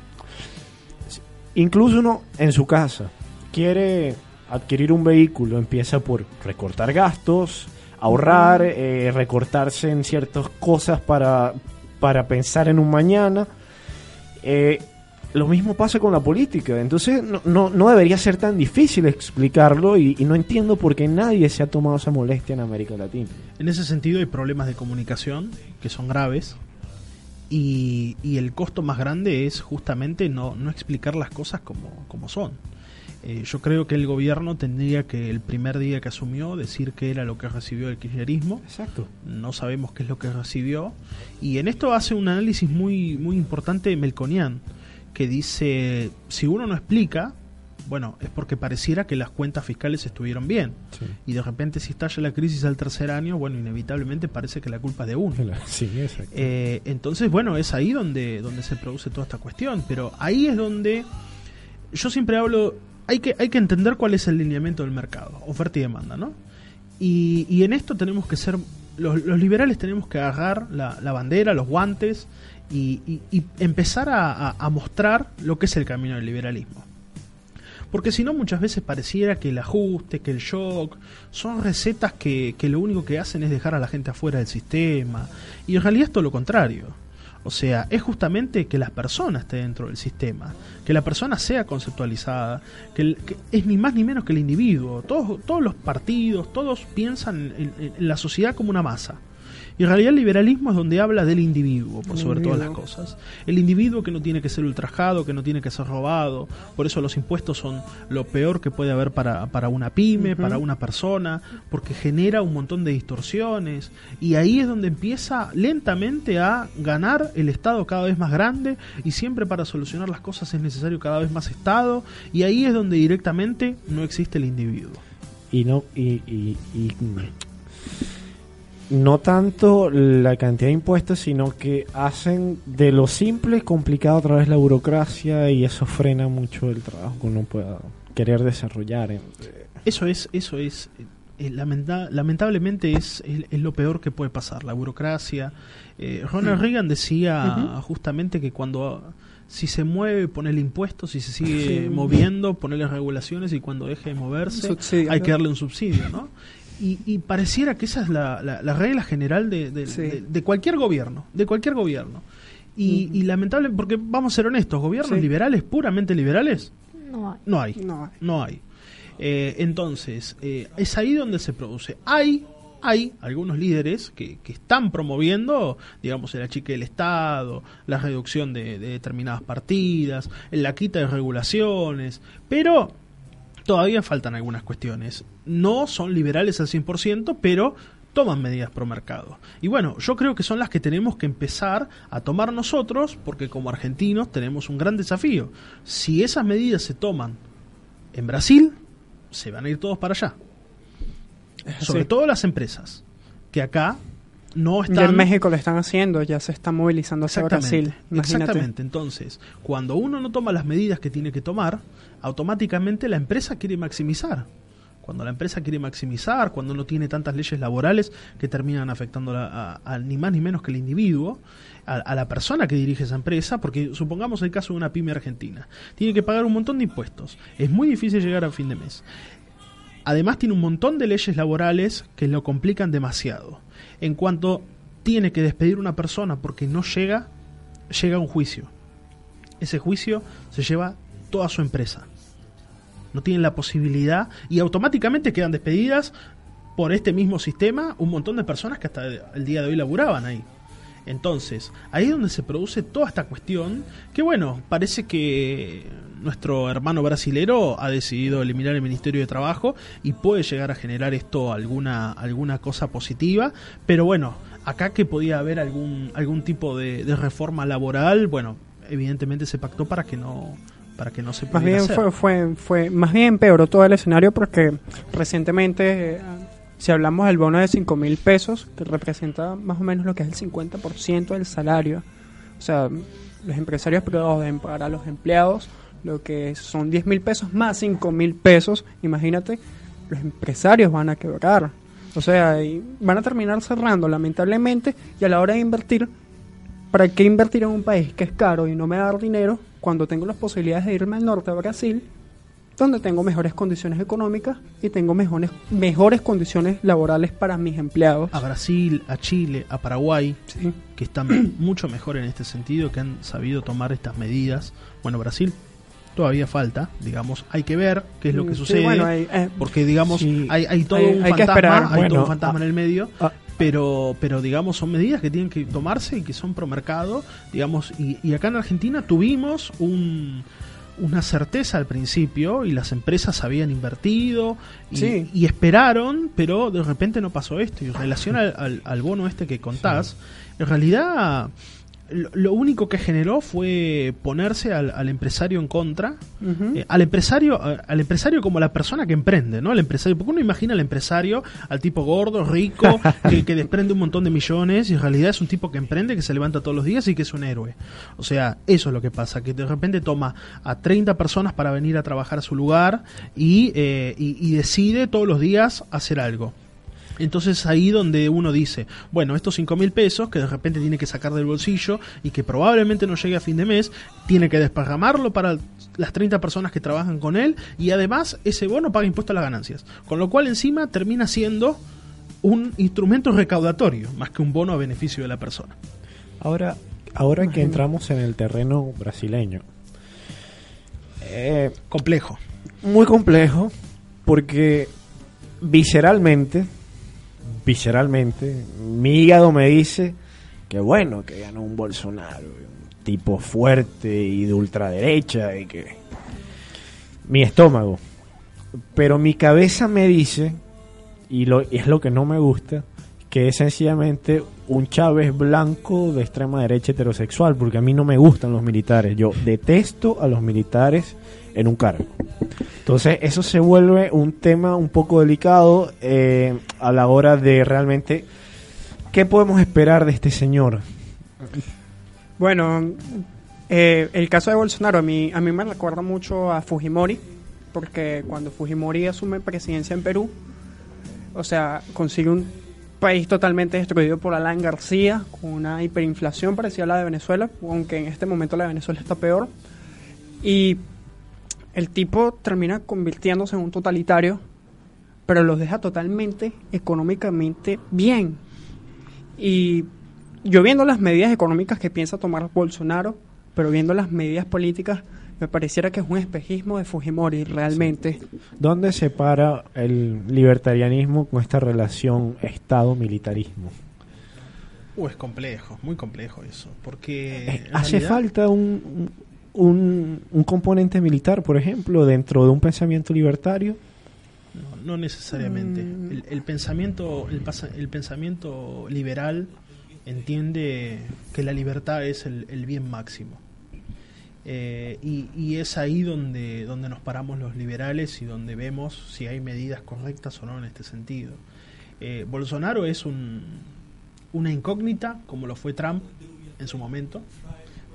incluso uno en su casa quiere adquirir un vehículo, empieza por recortar gastos, ahorrar, eh, recortarse en ciertas cosas para, para pensar en un mañana. Eh, lo mismo pasa con la política, entonces no, no, no debería ser tan difícil explicarlo y, y no entiendo por qué nadie se ha tomado esa molestia en América Latina. En ese sentido hay problemas de comunicación que son graves y, y el costo más grande es justamente no, no explicar las cosas como, como son. Eh, yo creo que el gobierno tendría que el primer día que asumió decir qué era lo que recibió el kirchnerismo. Exacto. No sabemos qué es lo que recibió. Y en esto hace un análisis muy, muy importante Melconian, que dice, si uno no explica, bueno, es porque pareciera que las cuentas fiscales estuvieron bien. Sí. Y de repente si estalla la crisis al tercer año, bueno, inevitablemente parece que la culpa es de uno. Sí, exacto. Eh, entonces, bueno, es ahí donde, donde se produce toda esta cuestión. Pero ahí es donde yo siempre hablo, hay que, hay que entender cuál es el lineamiento del mercado, oferta y demanda, ¿no? Y, y en esto tenemos que ser, los, los liberales tenemos que agarrar la, la bandera, los guantes y, y- empezar a, a- a mostrar lo que es el camino del liberalismo. Porque si no, muchas veces pareciera que el ajuste, que el shock, son recetas que, que lo único que hacen es dejar a la gente afuera del sistema. Y en realidad es todo lo contrario. O sea, es justamente que la persona esté dentro del sistema, que la persona sea conceptualizada, que, el- que es ni más ni menos que el individuo. Todos, todos los partidos, todos piensan en, la sociedad como una masa. Y en realidad el liberalismo es donde habla del individuo, por El sobre todas las cosas. El individuo que no tiene que ser ultrajado, que no tiene que ser robado. Por eso los impuestos son lo peor que puede haber para, para una pyme, para una persona, porque genera un montón de distorsiones. Y ahí es donde empieza lentamente a ganar el Estado cada vez más grande y siempre para solucionar las cosas es necesario cada vez más Estado. Y ahí es donde directamente no existe el individuo. y no y, y- y, mm, no tanto la cantidad de impuestos sino que hacen de lo simple complicado a través de la burocracia y eso frena mucho el trabajo que uno pueda querer desarrollar en- Eso es, eso es, eh, lamenta- lamentablemente es, es- es lo peor que puede pasar, la burocracia. Eh, Ronald Reagan decía justamente que cuando si se mueve, ponerle impuestos, si se sigue Sí. moviendo, ponerle regulaciones y cuando deje de moverse, hay que darle un subsidio, ¿no? Y, y pareciera que esa es la, la- la regla general de, de- Sí. de- de cualquier gobierno, de cualquier gobierno. Y, y lamentable, porque vamos a ser honestos, gobiernos Sí. liberales, puramente liberales, No hay. no hay. No hay. No hay. Eh, entonces, eh, es ahí donde se produce. Hay, hay algunos líderes que, que están promoviendo, digamos, el achique del Estado, la reducción de, de determinadas partidas, la quita de regulaciones, pero todavía faltan algunas cuestiones. No son liberales al 100%, pero toman medidas pro mercado. Y bueno, yo creo que son las que tenemos que empezar a tomar nosotros, porque como argentinos tenemos un gran desafío. Si esas medidas se toman en Brasil, se van a ir todos para allá. Sobre Sí. todo las empresas, que acá no Ya en México lo están haciendo, ya se está movilizando hacia Brasil. Imagínate. exactamente. Entonces, cuando uno no toma las medidas que tiene que tomar, automáticamente la empresa quiere maximizar. Cuando la empresa quiere maximizar, cuando no tiene tantas leyes laborales que terminan afectando a, a- a ni más ni menos que el individuo, a, a la persona que dirige esa empresa, porque supongamos el caso de una pyme argentina, tiene que pagar un montón de impuestos, es muy difícil llegar a fin de mes. Además tiene un montón de leyes laborales que lo complican demasiado. En cuanto tiene que despedir una persona porque no llega, llega un juicio. Ese juicio se lleva toda su empresa. No tienen la posibilidad y automáticamente quedan despedidas por este mismo sistema un montón de personas que hasta el día de hoy laburaban ahí. Entonces, ahí es donde se produce toda esta cuestión que bueno, parece que nuestro hermano brasilero ha decidido eliminar el Ministerio de Trabajo y puede llegar a generar esto alguna alguna cosa positiva, pero bueno, acá que podía haber algún algún tipo de, de reforma laboral, bueno, evidentemente se pactó para que no para que no se Más bien hacer. fue, fue, fue, más bien empeoró todo el escenario porque recientemente, eh, si hablamos del bono de 5 mil pesos, que representa más o menos lo que es el 50% del salario, o sea, los empresarios privados deben pagar a los empleados lo que son 10 mil pesos más 5 mil pesos, imagínate, los empresarios van a quebrar. O sea, y van a terminar cerrando, lamentablemente, y a la hora de invertir, ¿para qué invertir en un país que es caro y no me da dinero cuando tengo las posibilidades de irme al norte a Brasil, donde tengo mejores condiciones económicas y tengo mejores, mejores condiciones laborales para mis empleados? a Brasil, a Chile, a Paraguay, Sí. que están mucho mejor en este sentido, que han sabido tomar estas medidas. Bueno, Brasil todavía falta, digamos, hay que ver qué es lo que Mm, Sí, sucede, bueno, hay- eh, porque digamos, Sí. hay, hay todo Hay- un hay que fantasma, esperar. hay todo un fantasma ah, en el medio, ah. pero, pero digamos, son medidas que tienen que tomarse y que son pro mercado, digamos, y, y acá en Argentina tuvimos un una certeza al principio y las empresas habían invertido y, Sí. y esperaron, pero de repente no pasó esto. Y en relación al, al- al bono este que contás, en realidad lo, único que generó fue ponerse al, al empresario en contra, eh, al empresario al empresario como la persona que emprende, ¿no? El empresario, porque uno imagina al empresario, al tipo gordo, rico, que, que desprende un montón de millones y en realidad es un tipo que emprende, que se levanta todos los días y que es un héroe. O sea, eso es lo que pasa, que de repente toma a 30 personas para venir a trabajar a su lugar y, eh, y, y decide todos los días hacer algo. Entonces ahí donde uno dice, bueno, estos 5 mil pesos que de repente tiene que sacar del bolsillo y que probablemente no llegue a fin de mes, tiene que desparramarlo para las 30 personas que trabajan con él y además ese bono paga impuesto a las ganancias. Con lo cual encima termina siendo un instrumento recaudatorio más que un bono a beneficio de la persona. Ahora, ahora que entramos en el terreno brasileño, eh, Complejo. muy complejo porque visceralmente visceralmente, mi hígado me dice que bueno, que ganó un Bolsonaro, un tipo fuerte y de ultraderecha y que mi estómago. Pero mi cabeza me dice, y, lo, y es lo que no me gusta, que es sencillamente un Chávez blanco de extrema derecha heterosexual, porque a mí no me gustan los militares. Yo detesto a los militares en un cargo. Entonces, eso se vuelve un tema un poco delicado eh, a la hora de realmente qué podemos esperar de este señor. Bueno, eh, el caso de Bolsonaro a mí, a mí me recuerda mucho a Fujimori, porque cuando Fujimori asume presidencia en Perú, o sea, consigue un país totalmente destruido por Alan García, con una hiperinflación parecida a la de Venezuela, aunque en este momento la de Venezuela está peor. Y el tipo termina convirtiéndose en un totalitario, pero los deja totalmente económicamente bien. Y yo viendo las medidas económicas que piensa tomar Bolsonaro, pero viendo las medidas políticas, me pareciera que es un espejismo de Fujimori realmente. ¿Dónde se para el libertarianismo con esta relación Estado-militarismo? Uh, es complejo, muy complejo eso. Porque. Eh, ¿Hace realidad- falta un, un, un componente militar, por ejemplo, dentro de un pensamiento libertario? No, no necesariamente. Mm. El, el pensamiento, el, pasa- el pensamiento liberal entiende que la libertad es el, el bien máximo. Eh, y, y es ahí donde, donde nos paramos los liberales y donde vemos si hay medidas correctas o no en este sentido. Eh, Bolsonaro es un, una incógnita, como lo fue Trump en su momento.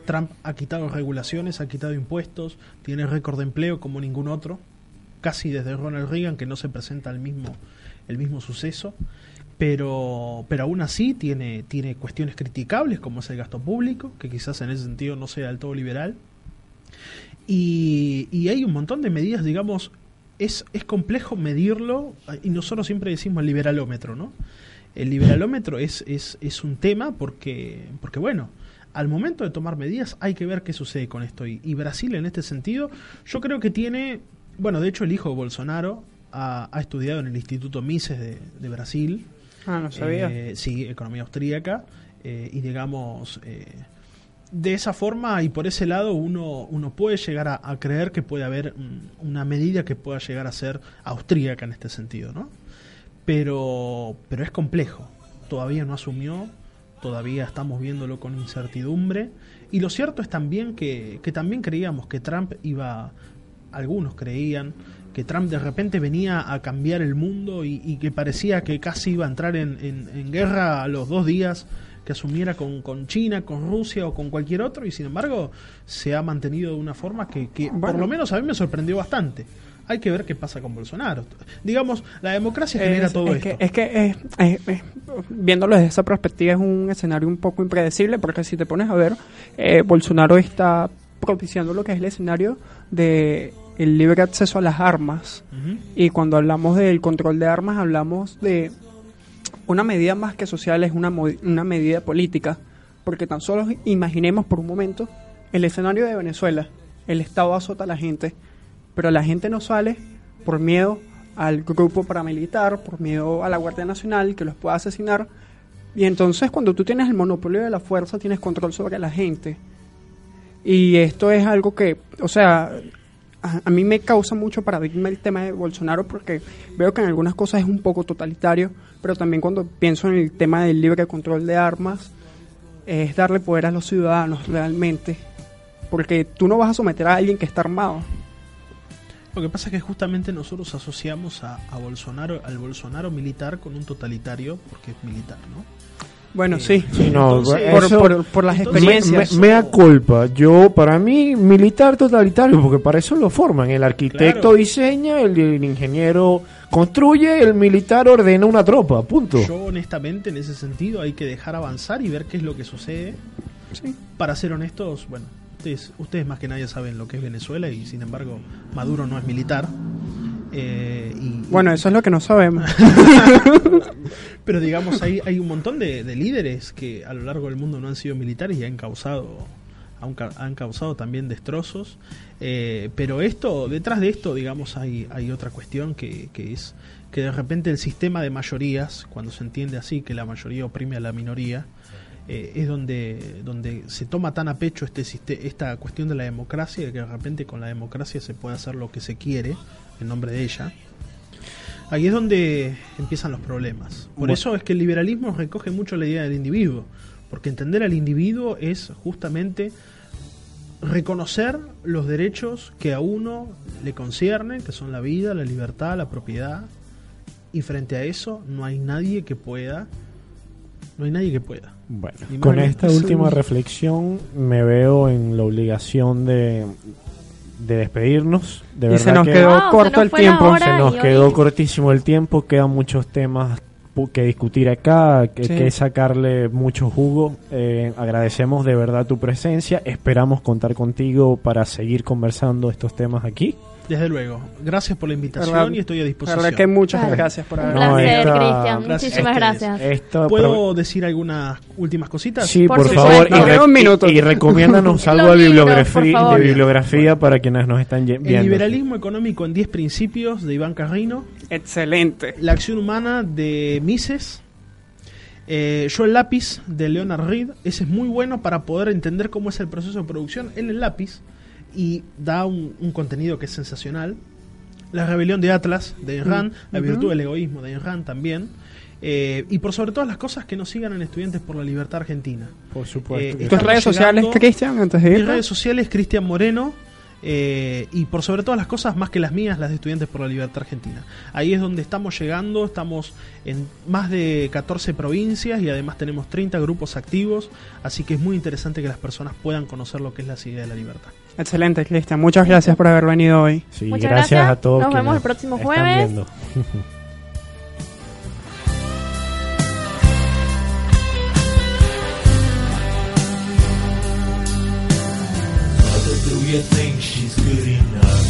Trump ha quitado regulaciones, ha quitado impuestos, tiene récord de empleo como ningún otro, casi desde Ronald Reagan, que no se presenta el mismo, el mismo suceso. Pero, pero aún así tiene, tiene cuestiones criticables, como es el gasto público, que quizás en ese sentido no sea del todo liberal. Y, y hay un montón de medidas, digamos, es, es complejo medirlo, y nosotros siempre decimos el liberalómetro, ¿no? El liberalómetro es, es, es un tema porque, porque, bueno, al momento de tomar medidas hay que ver qué sucede con esto. Y, y Brasil en este sentido, yo creo que tiene, bueno, de hecho el hijo de Bolsonaro ha, ha estudiado en el Instituto Mises de, de Brasil, Ah, no sabía. eh, sí, economía austríaca. eh, y digamos, eh, de esa forma y por ese lado uno, uno puede llegar a, a creer que puede haber mm, una medida que pueda llegar a ser austríaca en este sentido, ¿no? Pero, pero es complejo. Todavía no asumió, todavía estamos viéndolo con incertidumbre. Y lo cierto es también que, que también creíamos que Trump iba, algunos creían, que Trump de repente venía a cambiar el mundo y, y que parecía que casi iba a entrar en, en- en guerra a los dos días que asumiera con, con China, con Rusia o con cualquier otro y sin embargo se ha mantenido de una forma que, que por lo menos a mí me sorprendió bastante. Hay que ver qué pasa con Bolsonaro. Digamos, la democracia genera Es- todo es esto. Que, es que es- viéndolo desde esa perspectiva es un escenario un poco impredecible porque si te pones a ver, eh, Bolsonaro está propiciando lo que es el escenario de el libre acceso a las armas. Y cuando hablamos del control de armas hablamos de una medida más que social es una, una medida política. Porque tan solo imaginemos por un momento el escenario de Venezuela. El Estado azota a la gente pero la gente no sale por miedo al grupo paramilitar, por miedo a la Guardia Nacional que los pueda asesinar. Y entonces cuando tú tienes el monopolio de la fuerza, tienes control sobre la gente. Y esto es algo que, o sea, a, mí me causa mucho paradigma el tema de Bolsonaro porque veo que en algunas cosas es un poco totalitario, pero también cuando pienso en el tema del libre control de armas, es darle poder a los ciudadanos realmente. Porque tú no vas a someter a alguien que está armado. Lo que pasa es que justamente nosotros asociamos a, a Bolsonaro, al Bolsonaro militar con un totalitario, porque es militar, ¿no? Bueno, Eh, sí. Sí, no, Entonces- por, eso- por- por las entonces- experiencias. Me, da culpa. Yo, para mí, militar totalitario, porque para eso lo forman. El arquitecto Claro. diseña, el, el ingeniero construye, el militar ordena una tropa. Punto. Yo honestamente en ese sentido hay que dejar avanzar y ver qué es lo que sucede. Para ser honestos, bueno, ustedes, ustedes más que nadie saben lo que es Venezuela y sin embargo Maduro no es militar. Eh, y, Bueno, eso es lo que no sabemos. pero digamos hay, hay un montón de, de líderes que a lo largo del mundo no han sido militares y han causado han, ca- han causado también destrozos. Eh, pero esto, detrás de esto, digamos, hay, hay otra cuestión que, que es que de repente el sistema de mayorías, cuando se entiende así, que la mayoría oprime a la minoría, eh, es donde, donde se toma tan a pecho este esta cuestión de la democracia, que de repente con la democracia se puede hacer lo que se quiere en nombre de ella. Ahí es donde empiezan los problemas. Por Bueno. eso es que el liberalismo recoge mucho la idea del individuo, porque entender al individuo es justamente reconocer los derechos que a uno le conciernen, que son la vida, la libertad, la propiedad, y frente a eso no hay nadie que pueda, no hay nadie que pueda. Bueno, con esta última reflexión me veo en la obligación de, de despedirnos. De Y verdad se nos que quedó Wow, corto nos el tiempo. se nos quedó hoy- cortísimo el tiempo, quedan muchos temas que discutir acá, que, Sí. que sacarle mucho jugo. Eh, agradecemos de verdad tu presencia, esperamos contar contigo para seguir conversando estos temas aquí. Desde luego, gracias por la invitación Verdad- y estoy a La disposición. verdad que muchas gracias por Un haber placer, esta- Cristian. Gracias Muchísimas gracias. ¿Puedo decir algunas últimas cositas? Sí, Por favor, y, re- un minuto. recomiéndanos algo de bibliografía, de para quienes nos están ye- El viendo. liberalismo económico en 10 principios de Iván Carrino, Excelente. La acción humana de Mises, eh, Yo el lápiz de Leonard Reed, ese es muy bueno para poder entender cómo es el proceso de producción en el lápiz y da un, un contenido que es sensacional. La rebelión de Atlas de Ayn Rand, La virtud del egoísmo de Ayn Rand también. eh, y por sobre todas las cosas que nos sigan en Estudiantes por la Libertad Argentina. Por supuesto. Eh, ¿Tus redes sociales, Cristian, antes de Mis redes sociales, Cristian Moreno. eh, y por sobre todas las cosas, más que las mías, las de Estudiantes por la Libertad Argentina. Ahí es donde estamos llegando, estamos en más de 14 provincias y además tenemos 30 grupos activos, así que es muy interesante que las personas puedan conocer lo que es la idea de la libertad. Excelente, Cristian. Muchas gracias por haber venido hoy. Sí, Muchas gracias, gracias. a todos. Nos vemos el próximo jueves. viendo. Mother, do you think she's good enough?